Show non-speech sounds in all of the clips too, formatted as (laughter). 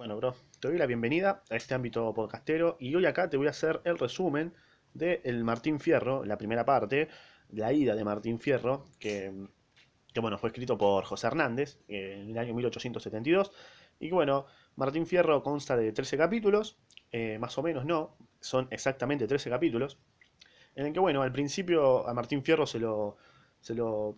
Bueno, bro, te doy la bienvenida a este ámbito podcastero y hoy acá te voy a hacer el resumen de el Martín Fierro, la primera parte, la ida de Martín Fierro, que, que bueno, fue escrito por José Hernández eh, en el año 1872. Y bueno, Martín Fierro consta de 13 capítulos, eh, más o menos no, son exactamente 13 capítulos, en el que bueno, al principio a Martín Fierro se lo, se lo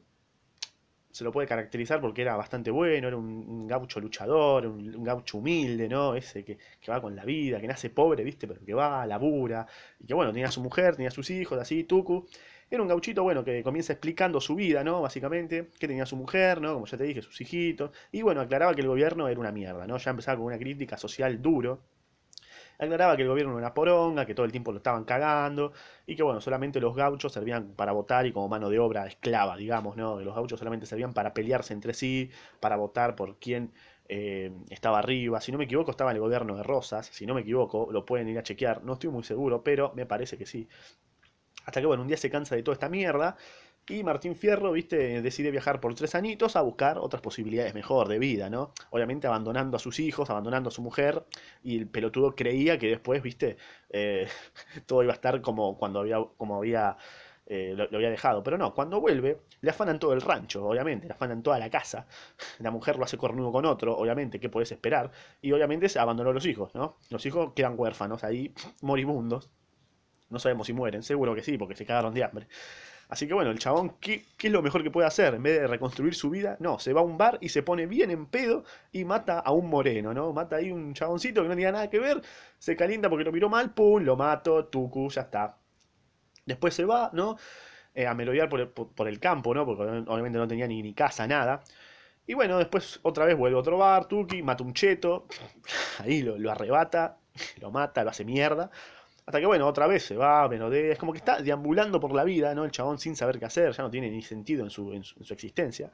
se lo puede caracterizar porque era bastante bueno, era un, gaucho luchador, un, un, gaucho humilde, ¿no? Ese que, que, va con la vida, que nace pobre, ¿viste? Pero que va, labura, y que bueno, tenía a su mujer, tenía a sus hijos, así, Tucu. Era un gauchito, bueno, que comienza explicando su vida, ¿no? Básicamente, que tenía su mujer, ¿no? Como ya te dije, sus hijitos. Y bueno, aclaraba que el gobierno era una mierda, ¿no? Ya empezaba con una crítica social duro aclaraba que el gobierno era una poronga, que todo el tiempo lo estaban cagando, y que bueno, solamente los gauchos servían para votar y como mano de obra esclava, digamos, ¿no? Que los gauchos solamente servían para pelearse entre sí, para votar por quién eh, estaba arriba. Si no me equivoco, estaba el gobierno de Rosas, si no me equivoco, lo pueden ir a chequear, no estoy muy seguro, pero me parece que sí. Hasta que bueno, un día se cansa de toda esta mierda y Martín Fierro, viste, decide viajar por tres añitos a buscar otras posibilidades mejor de vida, ¿no? Obviamente abandonando a sus hijos, abandonando a su mujer, y el pelotudo creía que después, viste, eh, (laughs) todo iba a estar como cuando había, como había, eh, lo, había dejado. Pero no, cuando vuelve, le afanan todo el rancho, obviamente, le afanan toda la casa. La mujer lo hace cornudo con otro, obviamente, ¿qué puedes esperar? Y obviamente se abandonó a los hijos, ¿no? Los hijos quedan huérfanos ahí, moribundos. No sabemos si mueren, seguro que sí, porque se cagaron de hambre. Así que bueno, el chabón, ¿qué, ¿qué, es lo mejor que puede hacer? En vez de reconstruir su vida, no, se va a un bar y se pone bien en pedo y mata a un moreno, ¿no? Mata ahí un chaboncito que no tenía nada que ver, se calienta porque lo miró mal, pum, lo mato, tucu, ya está. Después se va, ¿no? Eh, a merodear por el, por, por el, campo, ¿no? Porque obviamente no tenía ni, ni casa, nada. Y bueno, después otra vez vuelve a otro bar, Tuki, mata un cheto, (laughs) ahí lo, lo arrebata, (laughs) lo mata, lo hace mierda. Hasta que, bueno, otra vez se va, menodea, es como que está deambulando por la vida, ¿no? El chabón sin saber qué hacer, ya no tiene ni sentido en su, en su, en su existencia.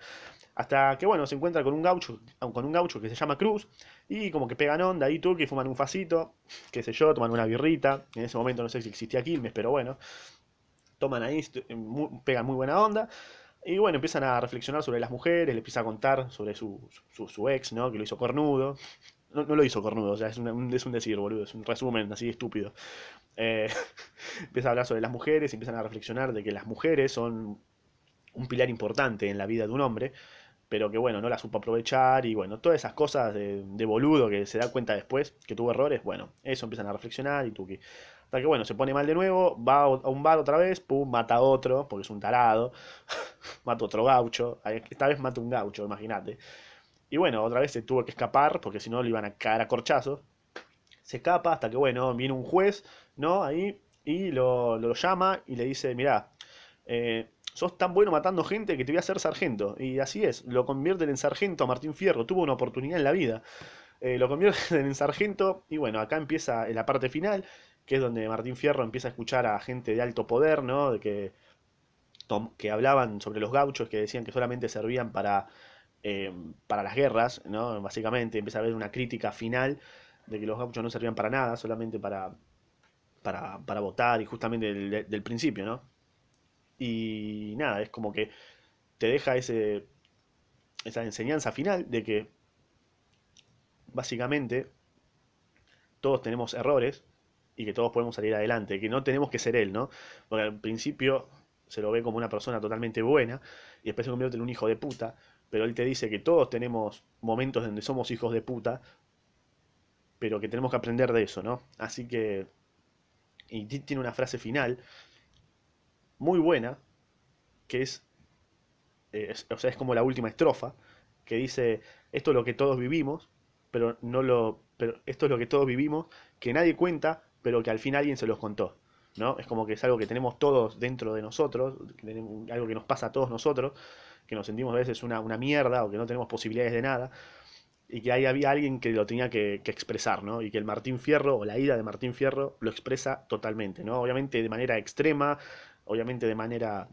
Hasta que, bueno, se encuentra con un gaucho, con un gaucho que se llama Cruz, y como que pegan onda ahí que fuman un facito, qué sé yo, toman una birrita. En ese momento no sé si existía Quilmes, pero bueno, toman ahí, pegan muy buena onda. Y bueno, empiezan a reflexionar sobre las mujeres, le empieza a contar sobre su, su ex, ¿no? Que lo hizo cornudo. No, no, lo hizo cornudo, o sea, es un, es un decir, boludo, es un resumen así estúpido. Eh, (laughs) empieza a hablar sobre las mujeres, empiezan a reflexionar de que las mujeres son un pilar importante en la vida de un hombre, pero que bueno, no la supo aprovechar y bueno, todas esas cosas de, de boludo que se da cuenta después que tuvo errores, bueno, eso empiezan a reflexionar y que... Hasta que bueno, se pone mal de nuevo, va a un bar otra vez, pum, mata a otro, porque es un tarado, (laughs) mata a otro gaucho, esta vez mata un gaucho, imagínate. Y bueno, otra vez se tuvo que escapar, porque si no le iban a caer a corchazos. Se escapa hasta que, bueno, viene un juez, ¿no? Ahí, y lo, lo llama y le dice, mirá, eh, sos tan bueno matando gente que te voy a hacer sargento. Y así es, lo convierten en sargento a Martín Fierro, tuvo una oportunidad en la vida. Eh, lo convierten (laughs) en sargento y bueno, acá empieza la parte final, que es donde Martín Fierro empieza a escuchar a gente de alto poder, ¿no? De que, que hablaban sobre los gauchos, que decían que solamente servían para eh, para las guerras, ¿no? Básicamente empieza a haber una crítica final de que los gauchos no servían para nada, solamente para, para, para votar y justamente del, del, principio, ¿no? Y nada, es como que te deja ese, esa enseñanza final de que básicamente todos tenemos errores y que todos podemos salir adelante, que no tenemos que ser él, ¿no? Porque al principio se lo ve como una persona totalmente buena y después se convierte en un hijo de puta, pero él te dice que todos tenemos momentos donde somos hijos de puta, pero que tenemos que aprender de eso, ¿no? Así que... Y tiene una frase final muy buena, que es, eh, es, o sea, es como la última estrofa, que dice, esto es lo que todos vivimos, pero no lo, pero esto es lo que todos vivimos, que nadie cuenta, pero que al fin alguien se los contó, ¿no? Es como que es algo que tenemos todos dentro de nosotros, algo que nos pasa a todos nosotros, que nos sentimos a veces una, una mierda o que no tenemos posibilidades de nada, y que ahí había alguien que lo tenía que, que, expresar, ¿no? Y que el Martín Fierro o la ida de Martín Fierro lo expresa totalmente, ¿no? Obviamente de manera extrema, obviamente de manera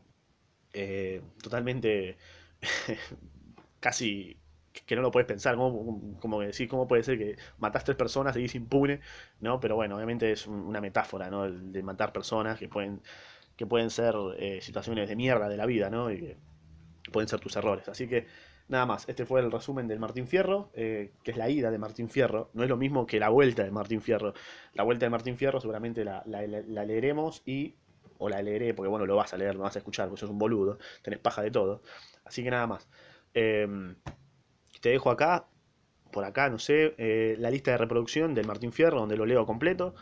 eh, totalmente (laughs) casi que no lo puedes pensar, como, como decir, ¿cómo puede ser que matas tres personas y seguís impune? ¿no? Pero bueno, obviamente es una metáfora, ¿no? El de matar personas que pueden, que pueden ser eh, situaciones de mierda de la vida, ¿no? Pueden ser tus errores. Así que Nada más, este fue el resumen del Martín Fierro, eh, que es la ida de Martín Fierro. No es lo mismo que la vuelta de Martín Fierro. La vuelta de Martín Fierro seguramente la, la, leeremos y o la leeré, porque bueno, lo vas a leer, lo vas a escuchar, porque sos un boludo, tenés paja de todo. Así que nada más. Eh, te dejo acá, por acá, no sé, eh, la lista de reproducción del Martín Fierro, donde lo leo completo.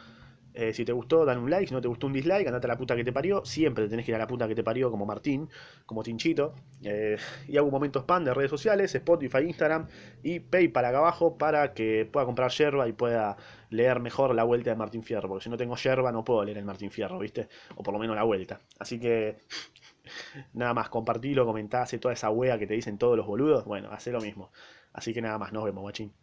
Eh, si te gustó, dan un like. Si no te gustó, un dislike. Andate a la puta que te parió. Siempre tenés que ir a la puta que te parió como Martín, como Tinchito. Eh, y hago un momento spam de redes sociales, Spotify, Instagram y PayPal acá abajo para que pueda comprar yerba y pueda leer mejor la vuelta de Martín Fierro. Porque si no tengo yerba, no puedo leer el Martín Fierro, ¿viste? O por lo menos la vuelta. Así que. (laughs) Nada más, compartilo, comentá, toda esa wea que te dicen todos los boludos. Bueno, hace lo mismo. Así que nada más, nos vemos, guachín.